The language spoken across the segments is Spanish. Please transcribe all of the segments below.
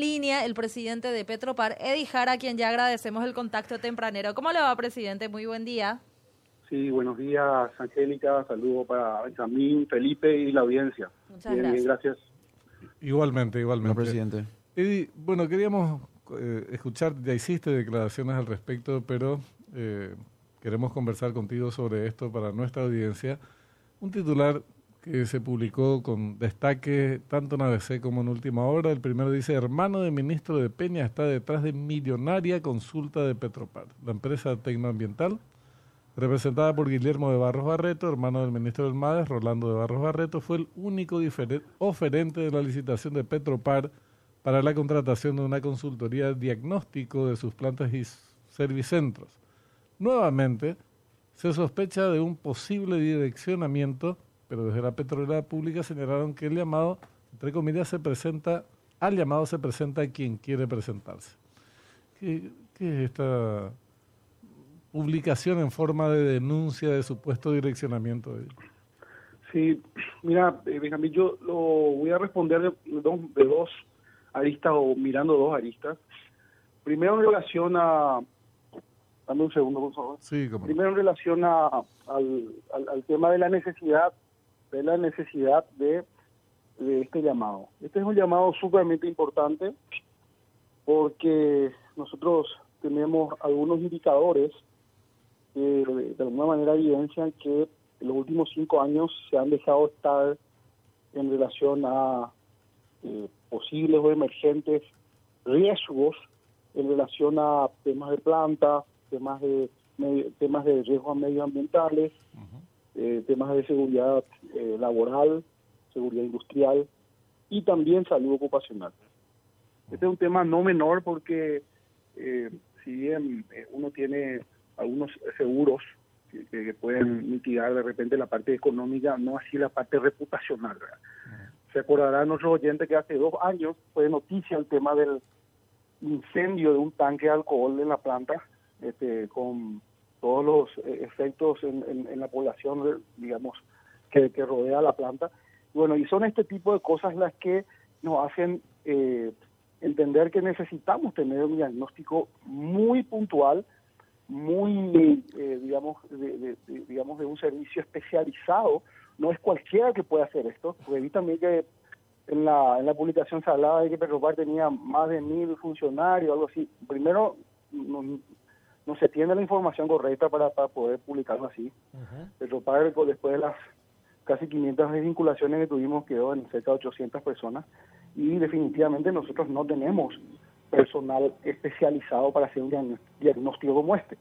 línea el presidente de Petropar, Eddie Jara, a quien ya agradecemos el contacto tempranero. ¿Cómo le va, presidente? Muy buen día. Sí, buenos días, Angélica. Saludos para Benjamín, Felipe y la audiencia. Muchas gracias. gracias. Igualmente, igualmente. presidente. Eddie, bueno, queríamos eh, escuchar, ya hiciste declaraciones al respecto, pero eh, queremos conversar contigo sobre esto para nuestra audiencia. Un titular que se publicó con destaque tanto en ABC como en Última Hora. El primero dice, hermano de ministro de Peña está detrás de millonaria consulta de Petropar, la empresa tecnoambiental, representada por Guillermo de Barros Barreto, hermano del ministro del MADES, Rolando de Barros Barreto, fue el único oferente de la licitación de Petropar para la contratación de una consultoría diagnóstico de sus plantas y servicentros. Nuevamente, se sospecha de un posible direccionamiento pero desde la petrolera pública señalaron que el llamado, entre comillas, se presenta, al llamado se presenta quien quiere presentarse. ¿Qué, es esta publicación en forma de denuncia de supuesto direccionamiento? Sí, mira, eh, Benjamín, yo lo voy a responder de, de dos aristas o mirando dos aristas. Primero en relación a Dame un segundo, por favor. Sí, como Primero en relación a, al, al, tema de la necesidad de la necesidad de, este llamado. Este es un llamado sumamente importante porque nosotros tenemos algunos indicadores que de, alguna manera evidencian que en los últimos cinco años se han dejado estar en relación a eh, posibles o emergentes riesgos en relación a temas de planta, temas de temas de riesgos medioambientales, eh, temas de seguridad eh, laboral, seguridad industrial y también salud ocupacional. Este es un tema no menor porque eh, si bien uno tiene algunos seguros que, pueden mitigar de repente la parte económica, no así la parte reputacional. Se acordará nuestro oyente que hace dos años fue noticia el tema del incendio de un tanque de alcohol en la planta este, con todos los eh, efectos en, la población, digamos, que, rodea la planta. Bueno, y son este tipo de cosas las que nos hacen eh, entender que necesitamos tener un diagnóstico muy puntual, muy, eh, digamos, de, digamos, de un servicio especializado. No es cualquiera que pueda hacer esto, porque vi también que en la, en la publicación se hablaba de que Petropar tenía más de mil funcionarios, algo así. Primero, no, no se tiene la información correcta para, poder publicarlo así. Padre, después de las casi 500 desvinculaciones que tuvimos, quedó en cerca de 800 personas y definitivamente nosotros no tenemos personal especializado para hacer un diagnóstico como este.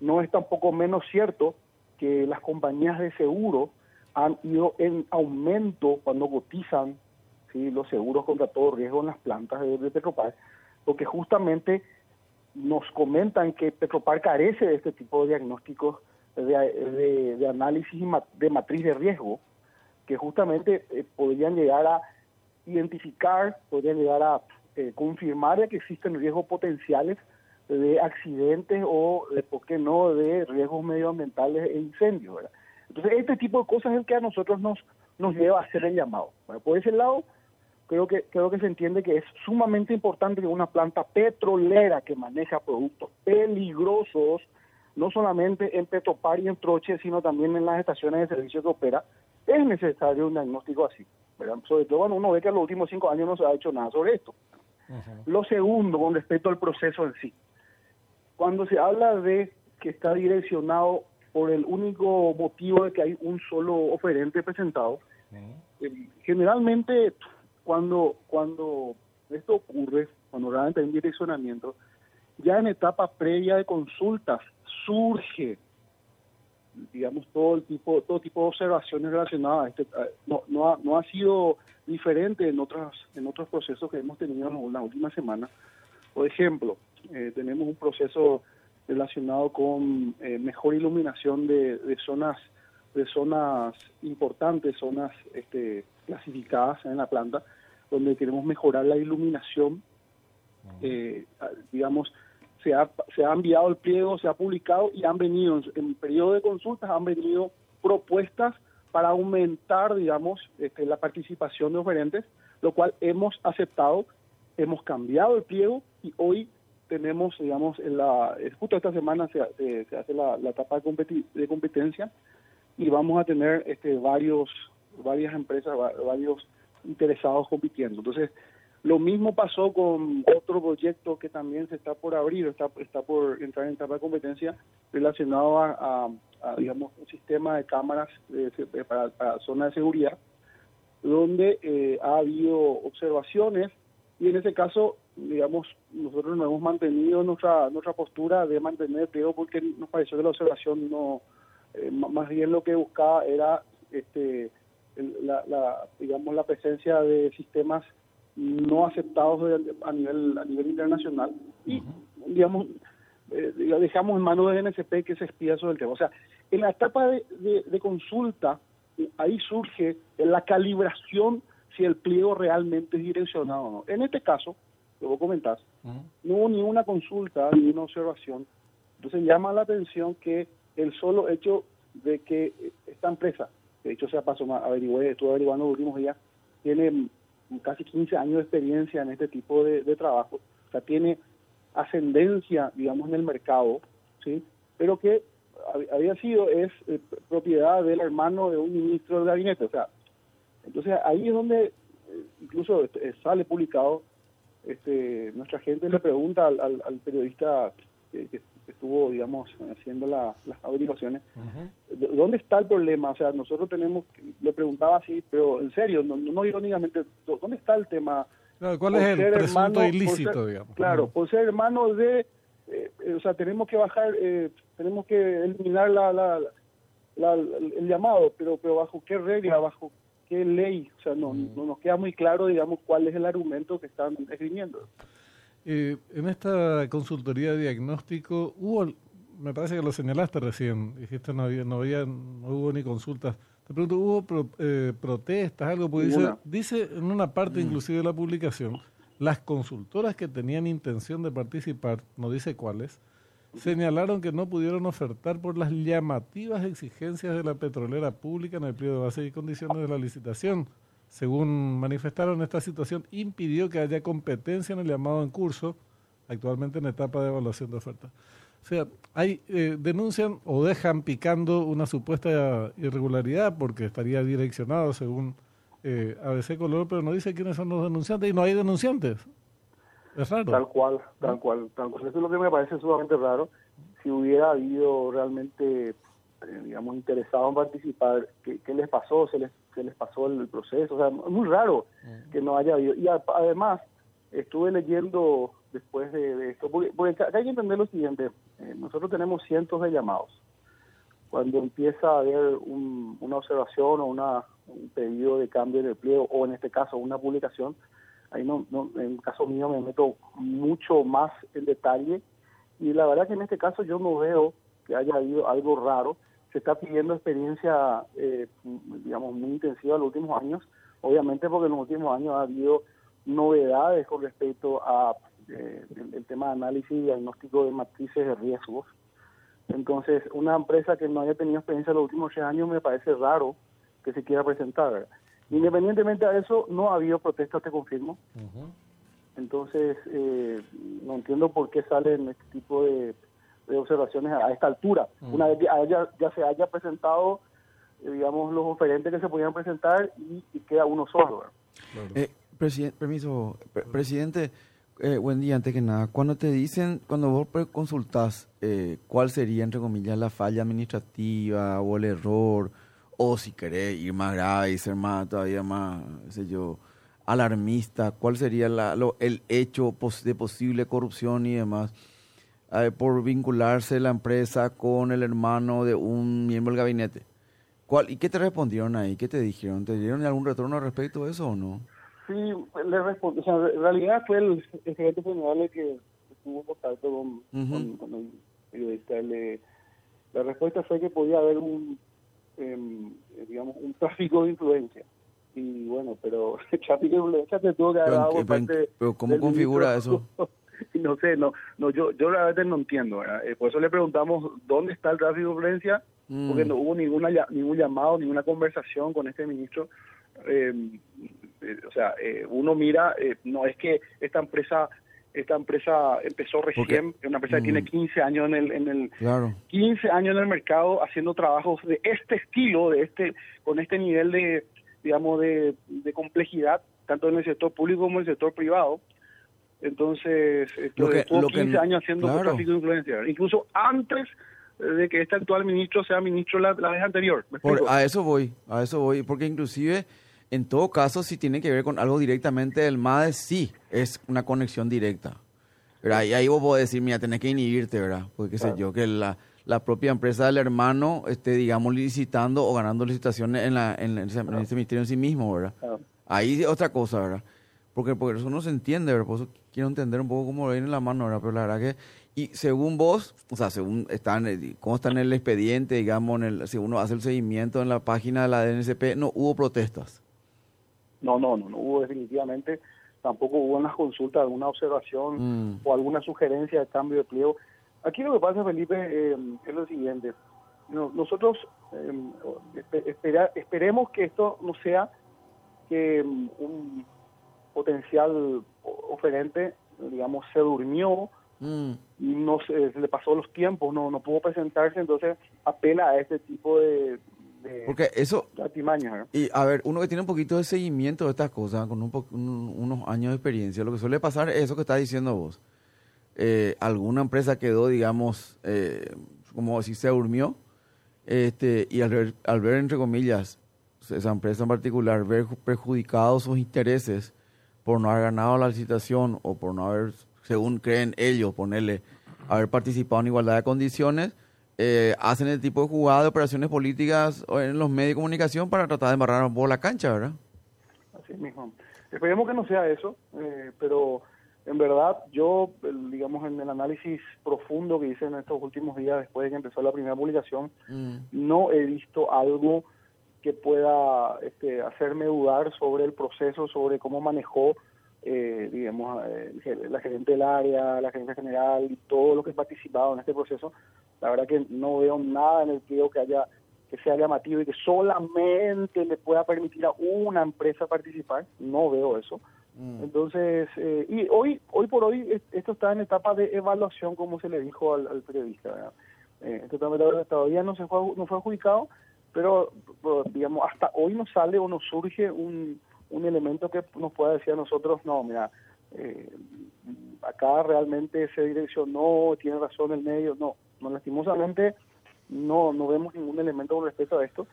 No es tampoco menos cierto que las compañías de seguro han ido en aumento cuando cotizan ¿sí? los seguros contra todo riesgo en las plantas de, de Petropar, porque justamente nos comentan que Petropar carece de este tipo de diagnósticos de, análisis de matriz de riesgo que justamente eh, podrían llegar a identificar, podrían llegar a eh, confirmar que existen riesgos potenciales de accidentes o, de, ¿por qué no?, de riesgos medioambientales e incendios. Entonces, este tipo de cosas es el que a nosotros nos, nos lleva a hacer el llamado. por ese lado, creo que creo que se entiende que es sumamente importante que una planta petrolera que maneja productos peligrosos, no solamente en Petropar y en Troche, sino también en las estaciones de servicio que opera, es necesario un diagnóstico así. Sobre todo cuando uno ve que en los últimos cinco años no se ha hecho nada sobre esto. Lo segundo, con respecto al proceso en sí. Cuando se habla de que está direccionado por el único motivo de que hay un solo oferente presentado, eh, generalmente cuando, cuando esto ocurre, cuando realmente hay un direccionamiento, ya en etapa previa de consultas surge, digamos, todo el tipo, todo tipo de observaciones relacionadas. Este, no, no, ha, no ha sido diferente en otros, en otros procesos que hemos tenido en la última semana. Por ejemplo, eh, tenemos un proceso relacionado con eh, mejor iluminación de, de zonas de zonas importantes, zonas este, clasificadas en la planta, donde queremos mejorar la iluminación. Eh, digamos, se ha, se ha enviado el pliego, se ha publicado y han venido, en, periodo de consultas, han venido propuestas para aumentar, digamos, este, la participación de oferentes, lo cual hemos aceptado hemos cambiado el pliego y hoy tenemos, digamos, en la, justo esta semana se, se, hace la, etapa de, de, competencia y vamos a tener este, varios, varias empresas, varios interesados compitiendo. Entonces, lo mismo pasó con otro proyecto que también se está por abrir, está, está por entrar en etapa de competencia relacionado a, digamos, un sistema de cámaras para, para zona de seguridad, donde eh, ha habido observaciones y en ese caso, digamos, nosotros no hemos mantenido nuestra nuestra postura de mantener el porque nos pareció que la observación no, eh, más bien lo que buscaba era, este, la, la, digamos, la presencia de sistemas no aceptados a nivel a nivel internacional y digamos eh, dejamos en manos de NSP que se espía sobre el tema. O sea, en la etapa de, de, consulta, ahí surge la calibración si el pliego realmente es direccionado o no. En este caso, lo vos comentás, no hubo ni una consulta ni una observación. Entonces llama la atención que el solo hecho de que esta empresa, de hecho se pasó, averigué, estuve averiguando los últimos días, tiene casi 15 años de experiencia en este tipo de, trabajo, o sea, tiene ascendencia, digamos, en el mercado, ¿sí? Pero que había sido, es eh, propiedad del hermano de un ministro del gabinete, o sea, entonces ahí es donde eh, incluso este, sale publicado, este, nuestra gente le pregunta al, periodista que, estuvo, digamos, haciendo las averiguaciones, ¿dónde está el problema? O sea, nosotros tenemos, le preguntaba así, pero en serio, no, no irónicamente, ¿dónde está el tema? ¿Cuál es el presunto ilícito, digamos? Claro, por ser hermano de, eh, o sea, tenemos que bajar, eh, tenemos que eliminar la, la, el llamado, pero, pero bajo qué regla, bajo qué ley, o sea, no, no nos queda muy claro, digamos, cuál es el argumento que están esgrimiendo. Eh, en esta consultoría de diagnóstico hubo, me parece que lo señalaste recién, dijiste no había, no había, no hubo ni consultas. Te pregunto, ¿hubo eh, protestas, algo? Porque dice, dice en una parte mm. inclusive de la publicación, las consultoras que tenían intención de participar, no dice cuáles, señalaron que no pudieron ofertar por las llamativas exigencias de la petrolera pública en el periodo de base y condiciones de la licitación. Según manifestaron, esta situación impidió que haya competencia en el llamado en curso, actualmente en etapa de evaluación de oferta. O sea, hay, eh, denuncian o dejan picando una supuesta irregularidad porque estaría direccionado según eh, ABC Color, pero no dice quiénes son los denunciantes y no hay denunciantes. Es raro. Tal cual, tal cual, tal cual. Eso es lo que me parece sumamente raro. Si hubiera habido realmente, eh, digamos, interesado en participar, ¿qué, les pasó? ¿Se les se les pasó el, proceso. O sea, muy raro que no haya habido. Y además, estuve leyendo después de, esto, porque, acá hay que entender lo siguiente, eh, nosotros tenemos cientos de llamados. Cuando empieza a haber una observación o una, un pedido de cambio de empleo, o en este caso una publicación, ahí no, no, en el caso mío me meto mucho más en detalle, y la verdad que en este caso yo no veo que haya habido algo raro, se está pidiendo experiencia, eh, digamos, muy intensiva en los últimos años, obviamente porque en los últimos años ha habido novedades con respecto a eh, el, tema de análisis y diagnóstico de matrices de riesgos. Entonces, una empresa que no haya tenido experiencia en los últimos tres años me parece raro que se quiera presentar. Independientemente de eso, no ha habido protestas, te confirmo. Entonces, eh, no entiendo por qué salen este tipo de observaciones a esta altura. Mm. Una vez que ya se haya presentado, eh, digamos, los oferentes que se podían presentar y, queda uno solo. Eh, permiso, presidente, eh, buen día, antes que nada. Cuando te dicen, cuando vos consultás cuál sería, entre comillas, la falla administrativa o el error, o si querés ir más grave y ser más, todavía más, sé yo, alarmista, cuál sería la, el hecho de posible corrupción y demás eh, por vincularse la empresa con el hermano de un miembro del gabinete. ¿Cuál, ¿Y qué te respondieron ahí? ¿Qué te dijeron? ¿Te dieron algún retorno respecto a eso o no? Sí, le respondí. O sea, en realidad fue el, gerente general el que tuvo contacto con, el periodista. Le, la respuesta fue que podía haber un, em, digamos, un tráfico de influencia y bueno, pero el tráfico de influencia se tuvo que haber dado por parte Pero ¿cómo configura eso? no sé, no, no yo, yo realmente no entiendo, eh, por eso le preguntamos dónde está el tráfico de porque mm. no hubo ninguna ningún llamado, ninguna conversación con este ministro. Eh, Eh, o sea, eh, uno mira, no es que esta empresa esta empresa empezó recién, Porque- una empresa que Mm. tiene 15 años en el, en el Claro. 15 años en el mercado haciendo trabajos de este estilo, de este con este nivel de digamos de, de complejidad, tanto en el sector público como en el sector privado. Entonces, esto, Lo que- estuvo lo que- 15 años haciendo claro. tráfico de influencia, incluso antes eh, de que este actual ministro sea ministro la, la vez anterior. ¿me Por- a eso voy, a eso voy, porque inclusive en todo caso si tiene que ver con algo directamente del MADE, sí, es una conexión directa. ¿verdad? Y ahí vos podés decir, mira, tenés que inhibirte, ¿verdad? Porque qué sé yo, que la, la propia empresa del hermano esté, digamos, licitando o ganando licitaciones en, la, en, ese, en ministerio en sí mismo, ¿verdad? Claro. Ahí es otra cosa, ¿verdad? Porque, porque eso no se entiende, ¿verdad? Por eso quiero entender un poco cómo lo viene en la mano, ¿verdad? Pero la verdad que, y según vos, o sea, según están, cómo está en el expediente, digamos, en el, si uno hace el seguimiento en la página de la DNCP, no hubo protestas. No, no, no, no hubo definitivamente, tampoco hubo unas consultas, alguna observación Mm. o alguna sugerencia de cambio de pliego. Aquí lo que pasa, Felipe, eh, es lo siguiente. No- nosotros eh, espera- esperemos que esto no sea que mm, un potencial oferente, digamos, se durmió Mm. y no se, se le pasó los tiempos, no, no pudo presentarse, entonces apela a este tipo de, de, Porque eso, y a ver, uno que tiene un poquito de seguimiento de estas cosas, con un po- un- unos años de experiencia, lo que suele pasar es eso que estás diciendo vos. Eh, alguna empresa quedó, digamos, eh, como si se durmió, este, y al ver, al ver, entre comillas, esa empresa en particular, ver perjudicados sus intereses por no haber ganado la licitación o por no haber, según creen ellos, ponerle, haber participado en igualdad de condiciones, eh, hacen el tipo de jugada de operaciones políticas en los medios de comunicación para tratar de embarrar un poco la cancha, ¿verdad? Así mismo. Esperemos que no sea eso, eh, pero en verdad yo, digamos, en el análisis profundo que hice en estos últimos días después de que empezó la primera publicación, no he visto algo que pueda este, hacerme dudar sobre el proceso, sobre cómo manejó, eh, digamos, eh, la gerente del área, la gerente general y todo lo que ha participado en este proceso. La verdad que no veo nada en el pliego que haya que sea llamativo y que solamente le pueda permitir a una empresa participar. No veo eso. Entonces, eh, y hoy hoy por hoy es- esto está en etapa de evaluación, como se le dijo al, al periodista. Eh, esto todavía no se fue, no fue adjudicado, pero, pero, digamos, hasta hoy no sale o no surge un, un elemento que nos pueda decir a nosotros, no, mira, eh, acá realmente se direccionó, tiene razón el medio, no, no lastimosamente no, no vemos ningún elemento con respecto a esto.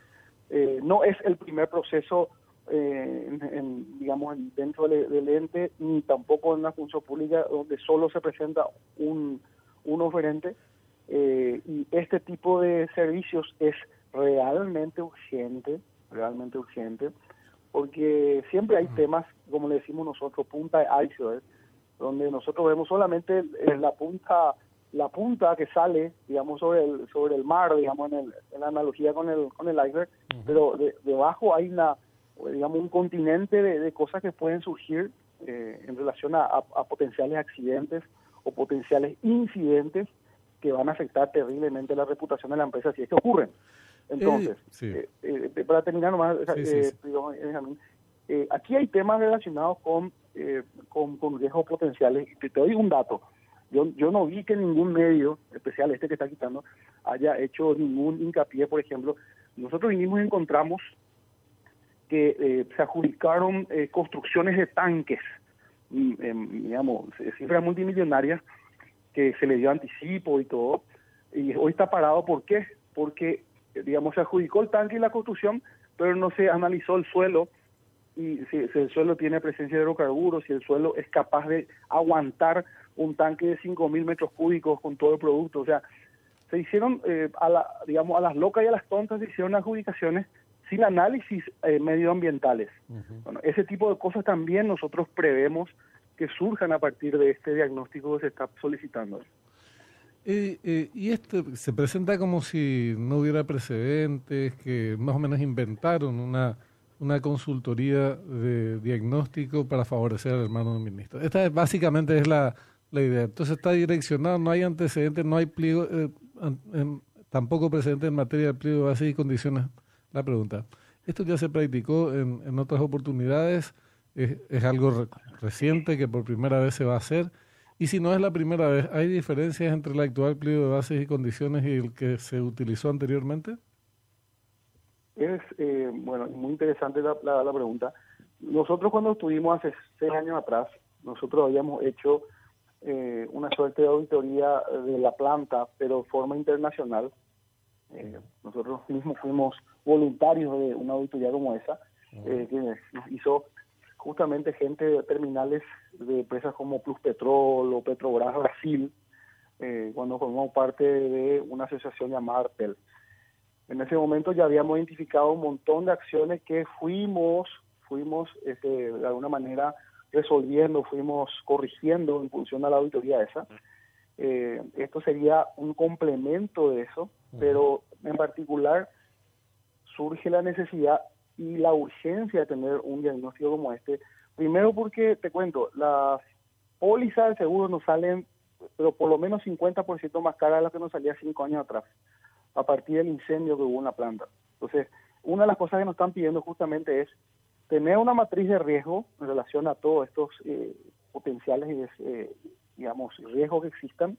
Eh, no es el primer proceso, eh, en- en, digamos, en- dentro del, del ente, ni tampoco en la función pública donde solo se presenta un, un oferente. Eh, y este tipo de servicios es realmente urgente, realmente urgente, porque siempre hay temas, como le decimos nosotros, punta de iceberg, donde nosotros vemos solamente la punta la punta que sale, digamos, sobre el sobre el mar, digamos, en, el- en la analogía con el con el iceberg, pero de- debajo hay una, digamos, un continente de, de cosas que pueden surgir eh, en relación a, a- a potenciales accidentes o potenciales incidentes que van a afectar terriblemente la reputación de la empresa si es que ocurren. Entonces, sí. eh, eh, para terminar nomás, eh, eh, aquí hay temas relacionados con, eh, con, con riesgos potenciales. Te, te doy un dato. Yo, yo no vi que ningún medio, especial este que está quitando, haya hecho ningún hincapié, por ejemplo. Nosotros vinimos y encontramos que eh, se adjudicaron eh, construcciones de tanques, em, digamos, eh, cifras multimillonarias, que se le dio anticipo y todo, y hoy está parado, ¿por qué? Porque, eh, digamos, se adjudicó el tanque y la construcción, pero no se analizó el suelo, y si, si el suelo tiene presencia de hidrocarburos, si el suelo es capaz de aguantar un tanque de 5.000 metros cúbicos con todo el producto, o sea, se hicieron, eh, a la, digamos, a las locas y a las tontas se hicieron adjudicaciones sin análisis eh, medioambientales. Bueno, ese tipo de cosas también nosotros prevemos que surjan a partir de este diagnóstico que se está solicitando. Y esto se presenta como si no hubiera precedentes, que más o menos inventaron una, una consultoría de diagnóstico para favorecer al hermano del ministro. Esta es- básicamente es la, la idea. Entonces está direccionado, no hay antecedentes, no hay pliego, eh, tampoco precedentes en materia de pliego de bases y condiciones. La pregunta, ¿esto ya se practicó en, en otras oportunidades? es, algo re- reciente que por primera vez se va a hacer. Y si no es la primera vez, ¿hay diferencias entre el actual pliego de bases y condiciones y el que se utilizó anteriormente? Es, eh, bueno, muy interesante la, la, la pregunta. Nosotros cuando estuvimos hace seis años atrás, nosotros habíamos hecho eh, una suerte de auditoría de la planta, pero de forma internacional. Eh, nosotros mismos fuimos voluntarios de una auditoría como esa, eh, que nos hizo justamente gente de terminales de empresas como Plus Petrol o Petrobras Brasil, eh, cuando formamos parte de una asociación llamada Artel. En ese momento ya habíamos identificado un montón de acciones que fuimos, fuimos este, de alguna manera resolviendo, fuimos corrigiendo en función a la auditoría esa. Eh, esto sería un complemento de eso, pero en particular surge la necesidad y la urgencia de tener un diagnóstico como este. Primero porque, te cuento, las pólizas de seguro nos salen, pero por lo menos 50% más caras de las que nos salía cinco años atrás, a partir del incendio que hubo en la planta. Entonces, una de las cosas que nos están pidiendo justamente es tener una matriz de riesgo en relación a todos estos eh, potenciales, eh, digamos, riesgos que existan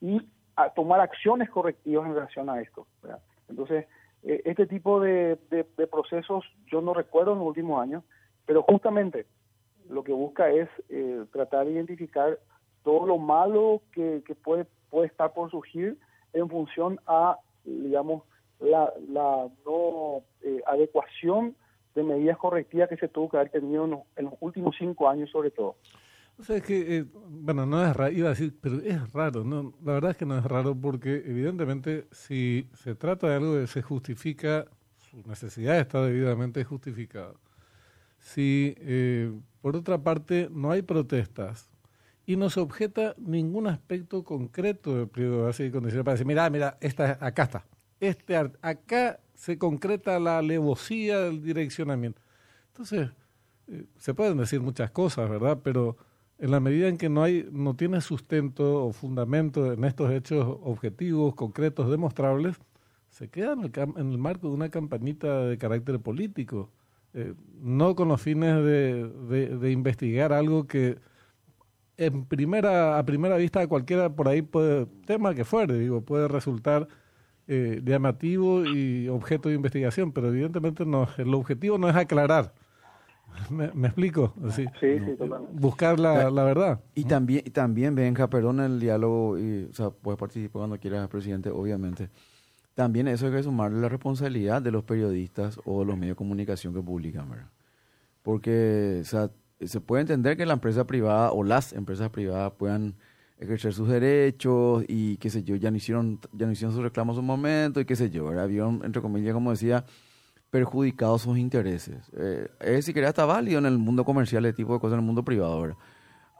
y a tomar acciones correctivas en relación a esto. Entonces, eh, este tipo de, de, procesos yo no recuerdo en los últimos años, pero justamente lo que busca es eh, tratar de identificar todo lo malo que, que, puede, puede estar por surgir en función a, digamos, la, la no eh, adecuación de medidas correctivas que se tuvo que haber tenido en los, en los últimos cinco años sobre todo. O sea, es que, eh, bueno, no es raro, iba a decir, pero es raro, ¿no? La verdad es que no es raro porque evidentemente si se trata de algo que se justifica, su necesidad está debidamente justificada. Si, eh, por otra parte, no hay protestas y no se objeta ningún aspecto concreto del pliego de bases y condiciones para decir, mira, mira, esta, acá está, este, acá se concreta la alevosía del direccionamiento. Entonces, eh, se pueden decir muchas cosas, ¿verdad? Pero en la medida en que no hay no tiene sustento o fundamento en estos hechos objetivos, concretos, demostrables, se queda en el, en el marco de una campañita de carácter político, eh, no con los fines de, de, investigar algo que en primera a primera vista cualquiera por ahí puede tema que fuere, digo, puede resultar eh, llamativo y objeto de investigación, pero evidentemente no, el objetivo no es aclarar. ¿Me, me explico? Sí, sí, sí totalmente. Buscar la, la, verdad. Y también, y también Benja, perdón el diálogo, y, o sea, puedes participar cuando quieras, presidente, obviamente. También eso hay que sumarle la responsabilidad de los periodistas o los medios de comunicación que publican, ¿verdad? Porque, o sea, se puede entender que la empresa privada o las empresas privadas puedan ejercer sus derechos y qué sé yo, ya no hicieron, ya no hicieron sus reclamos en un momento y qué sé yo, ¿verdad? Vieron, entre comillas, como decía, perjudicado sus intereses. Eh, es si está válido en el mundo comercial, ese tipo de cosas en el mundo privado. ¿verdad?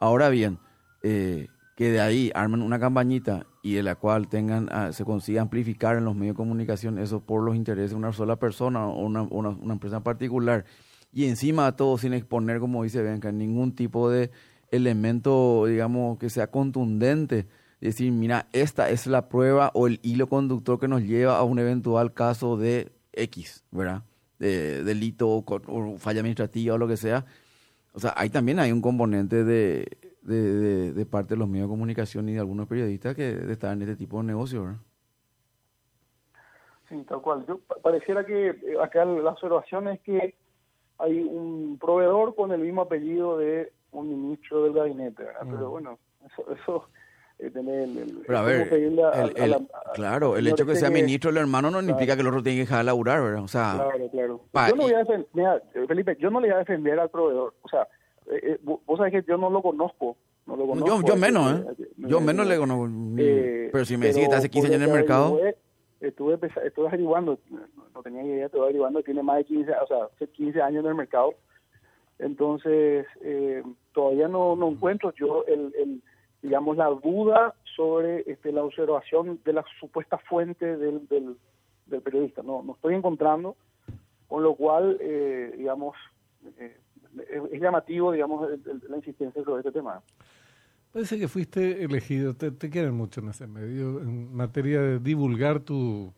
Ahora bien, eh, que de ahí armen una campañita y de la cual tengan uh, se consiga amplificar en los medios de comunicación eso por los intereses de una sola persona o una, una, empresa en particular y encima de todo sin exponer, como dice Benca, ningún tipo de elemento, digamos, que sea contundente decir, mira, esta es la prueba o el hilo conductor que nos lleva a un eventual caso de X, ¿verdad? De delito o, o, falla administrativa o lo que sea. O sea, ahí también hay un componente de, de, parte de los medios de comunicación y de algunos periodistas que de estar en este tipo de negocio, ¿verdad? Sí, tal cual. Yo, pareciera que acá la observación es que hay un proveedor con el mismo apellido de un ministro del gabinete, ¿verdad? Mm. Pero bueno, eso... eso tener el, el, Pero a ver, el, a, a la, claro, el hecho que sea ministro el hermano no claro. implica que el otro tiene que dejar de laburar, ¿verdad? O sea, claro, claro. yo no voy a defender, mira, Felipe, yo no le voy a defender al proveedor. O sea, eh, vos sabés que yo no lo conozco. No lo conozco yo, yo menos, ¿eh? Yo menos le conozco. Eh, pero si me decís que está hace 15 años en el mercado. Estuve, estuve averiguando, no tenía idea, estuve averiguando, tiene más de 15, o sea, hace 15 años en el mercado. Entonces, eh, todavía no, no encuentro yo el, el digamos, la duda sobre este, la observación de la supuesta fuente del, del, periodista. No, no estoy encontrando, con lo cual, eh, digamos, eh, es llamativo, digamos, la insistencia sobre este tema. Parece que fuiste elegido, te, te, quieren mucho en ese medio, en materia de divulgar tu,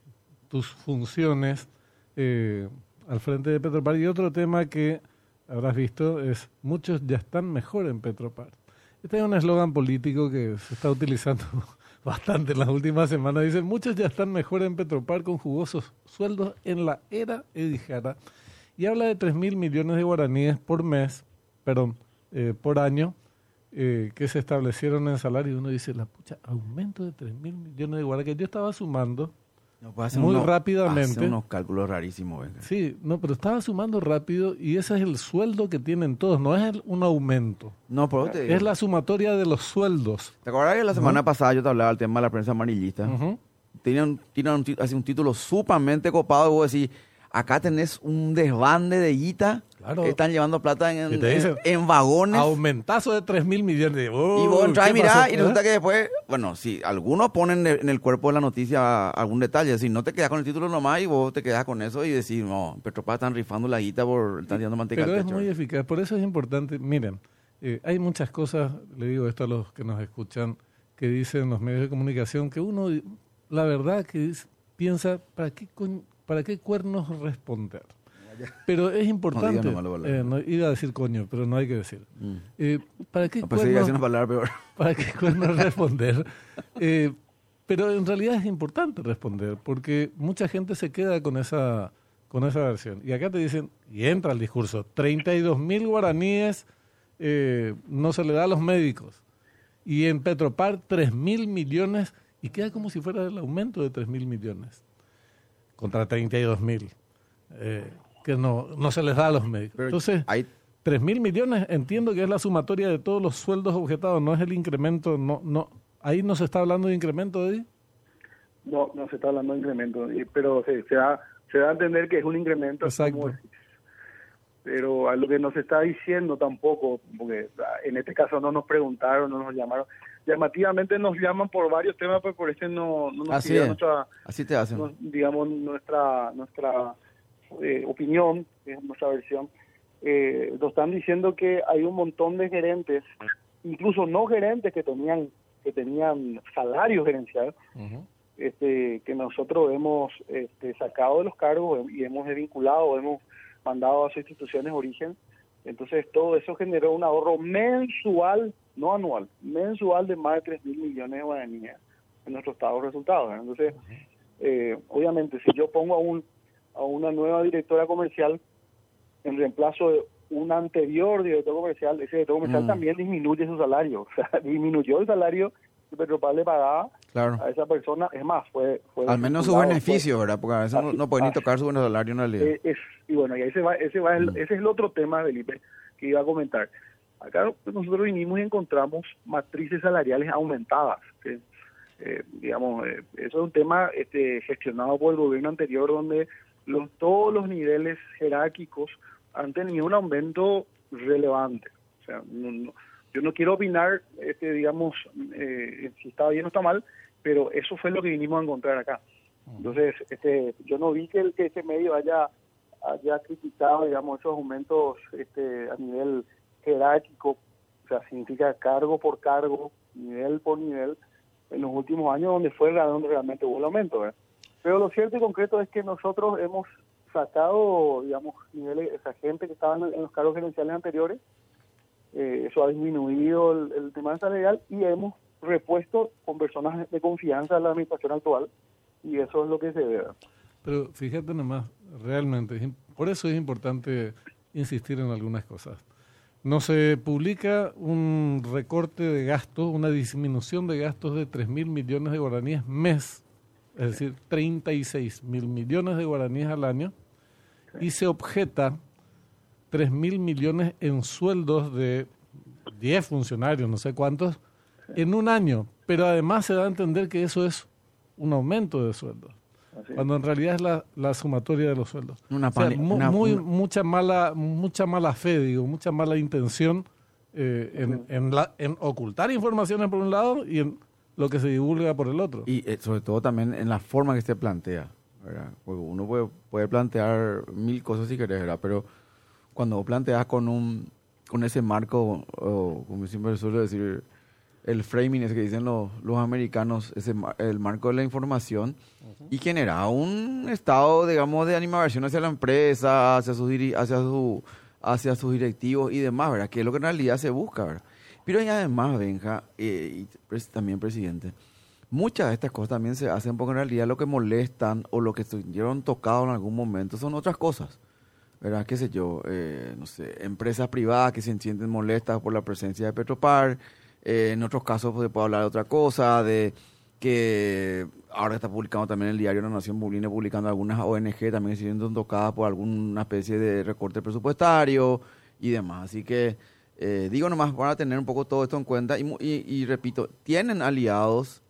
tus funciones eh, al frente de Petropar. Y otro tema que habrás visto es muchos ya están mejor en Petropar. Este es un eslogan político que se está utilizando bastante en las últimas semanas. Dice, muchos ya están mejor en Petropar con jugosos sueldos en la era Edijara. Y habla de 3 mil millones de guaraníes por mes, perdón, eh, por año, eh, que se establecieron en salario. Y uno dice, la pucha, aumento de 3 mil millones de guaraníes. Yo estaba sumando No, muy rápidamente. hace unos cálculos rarísimos. venga. Sí, no, pero estaba sumando rápido y ese es el sueldo que tienen todos, no es el- un aumento. No, pero te digo. Es la sumatoria de los sueldos. ¿Te acuerdas que la semana pasada yo te hablaba del tema de la prensa amarillista? Ujú. Tiene un, tiene un, así un título sumamente copado y vos decís, acá tenés un desbande de guita. Claro. Están llevando plata en, en, en vagones. Aumentazo de 3 mil millones. Y vos entras y ¿qué mirás pasó? y resulta que después, bueno, si algunos ponen en el cuerpo de la noticia algún detalle, si no te quedas con el título nomás y vos te quedas con eso y decís, no, Petropar están rifando la guita por, están tirando manteca Pero al es muy eficaz, por eso es importante. Miren, eh, hay muchas cosas, le digo esto a los que nos escuchan, que dicen los medios de comunicación, que uno, la verdad, que es- piensa, ¿para qué, ¿para qué cuernos responder? Pero es importante, nomás eh, no, iba a decir coño, pero no hay que decir. Mm. Eh, ¿Para qué No, cuernos decir una palabra peor. para qué cuernos responder. Eh, pero en realidad es importante responder, porque mucha gente se queda con esa, con esa versión. Y acá te dicen, y entra el discurso, 32 mil guaraníes no se le da a los médicos. Y en Petropar 3 mil millones, y queda como si fuera el aumento de 3 mil millones, contra 32 mil, eh, que no, no se les da a los médicos. Pero Entonces, hay, 3 mil millones entiendo que es la sumatoria de todos los sueldos objetados, no es el incremento, no, no, ahí no se está hablando de incremento, Eddie. No, no se está hablando de incremento, y- pero se, se da, se da a entender que es un incremento. Exacto. como. Pero a lo que no se está diciendo tampoco, porque en este caso no nos preguntaron, no nos llamaron. Llamativamente nos llaman por varios temas, pero por ese no, no nos Así es. nuestra, así te hacen. nos- digamos, nuestra nuestra eh, opinión, que es nuestra versión. Eh, nos están diciendo que hay un montón de gerentes, incluso no gerentes que tenían que tenían salario gerencial, este, que nosotros hemos este, sacado de los cargos y hemos desvinculado, hemos mandado a sus instituciones de origen. Entonces, todo eso generó un ahorro mensual, no anual, mensual de más de 3 mil millones de guaraníes en nuestro estado de resultados. ¿eh? Entonces, eh, obviamente, si yo pongo a, un, a una nueva directora comercial en reemplazo de un anterior director comercial, ese director comercial Mm. también disminuye su salario. O sea, disminuyó el salario que Petropar le pagaba Claro. a esa persona. Es más, fue... fue Al menos sus vinculado, beneficios, ¿verdad? Porque a veces no, Así- no pueden ni así- tocar su buen salario en realidad. eh, es, y bueno, y ahí se va, ese, va el- Mm. ese es el otro tema, Felipe, que iba a comentar. Acá pues, nosotros vinimos y encontramos matrices salariales aumentadas. Eh, digamos, eh, eso es un tema este, gestionado por el gobierno anterior donde los, todos los niveles jerárquicos han tenido un aumento relevante. O sea, no- no- yo no quiero opinar, este, digamos, eh, si está bien o está mal, pero eso fue lo que vinimos a encontrar acá. Entonces, este, yo no vi que, el, que este medio haya, haya criticado, digamos, esos aumentos este, a nivel jerárquico, o sea, significa cargo por cargo, nivel por nivel, en los últimos años donde fue donde realmente hubo el aumento. ¿verdad? Pero lo cierto y concreto es que nosotros hemos sacado, digamos, niveles, esa gente que estaba en, los cargos gerenciales anteriores, eh, eso ha disminuido el, el tema salarial y hemos repuesto con personas de confianza en la administración actual y eso es lo que se ve. Pero fíjate nomás, realmente, por eso es importante insistir en algunas cosas. No se publica un recorte de gastos, una disminución de gastos de 3 mil millones de guaraníes mes, es decir, 36 mil millones de guaraníes al año, y se objeta 3 mil millones en sueldos de 10 funcionarios, no sé cuántos, en un año. Pero además se da a entender que eso es un aumento de sueldos cuando en realidad es la, la sumatoria de los sueldos. Una O sea, pani- mu- una- muy, una- mucha mala mucha mala fe, digo, mucha mala intención eh, en, en, la- en ocultar informaciones por un lado y en lo que se divulga por el otro. Y eh, sobre todo también en la forma que se plantea, ¿verdad? Porque uno puede, puede plantear mil cosas si querés, ¿verdad? Pero cuando planteas con un con ese marco, o como siempre suelo decir, el framing, ese que dicen los, los americanos, ese, el marco de la información, y genera un estado, digamos, de animación hacia la empresa, hacia su, diri- hacia su hacia sus directivos y demás, ¿verdad? Que es lo que en realidad se busca, ¿verdad? Pero además, Benja, eh, y también presidente, muchas de estas cosas también se hacen porque en realidad lo que molestan o lo que estuvieron tocados en algún momento son otras cosas. ¿Verdad? ¿Qué sé yo? Eh, no sé, empresas privadas que se sienten molestas por la presencia de Petropar. Eh, en otros casos se puede hablar de otra cosa, de que ahora está publicando también el diario La Nación, viene publicando algunas ONG también siendo tocadas por alguna especie de recorte presupuestario y demás. Así que eh, digo nomás para tener un poco todo esto en cuenta y, y, repito, tienen aliados,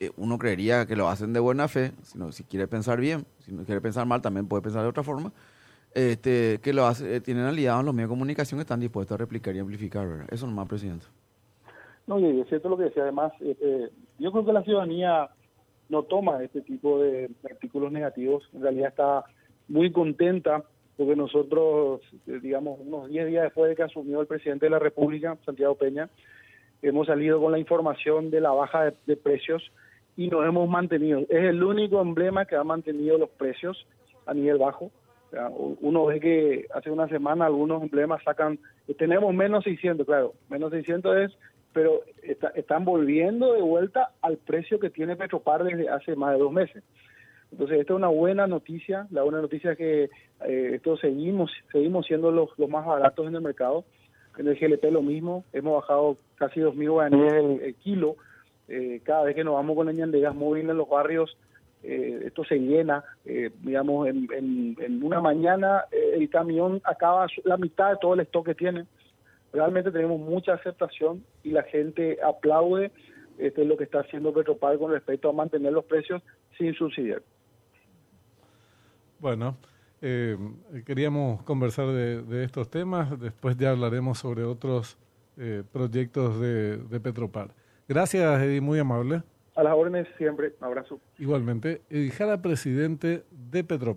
eh, uno creería que lo hacen de buena fe, sino si quiere pensar bien, si no quiere pensar mal también puede pensar de otra forma, este, que lo hace, eh, tienen aliados en los medios de comunicación que están dispuestos a replicar y amplificar, ¿verdad? Eso nomás, presidente. No, y es cierto lo que decía, además, este, yo creo que la ciudadanía no toma este tipo de artículos negativos, en realidad está muy contenta porque nosotros, eh, digamos, unos 10 días después de que asumió el presidente de la República, Santiago Peña, hemos salido con la información de la baja de, precios y nos hemos mantenido. Es el único emblema que ha mantenido los precios a nivel bajo. uno ve que hace una semana algunos emblemas sacan, tenemos menos 600, claro, menos 600 es, pero están volviendo de vuelta al precio que tiene Petropar desde hace más de dos meses. Entonces, esta es una buena noticia. La buena noticia es que eh, esto seguimos seguimos siendo los, más baratos en el mercado. En el GLP lo mismo. Hemos bajado casi 2.000 guaraníes el, kilo. Eh, cada vez que nos vamos con leña de gas móvil en los barrios, eh, esto se llena. digamos, en, en, una mañana el camión acaba la mitad de todo el stock que tiene. Realmente tenemos mucha aceptación y la gente aplaude este, lo que está haciendo Petropar con respecto a mantener los precios sin subsidiar. Bueno, eh, queríamos conversar de, estos temas, después ya hablaremos sobre otros eh, proyectos de, de, Petropar. Gracias, Eddie, muy amable. A las órdenes siempre, abrazo. Igualmente, Eddie Jara, presidente de Petropar.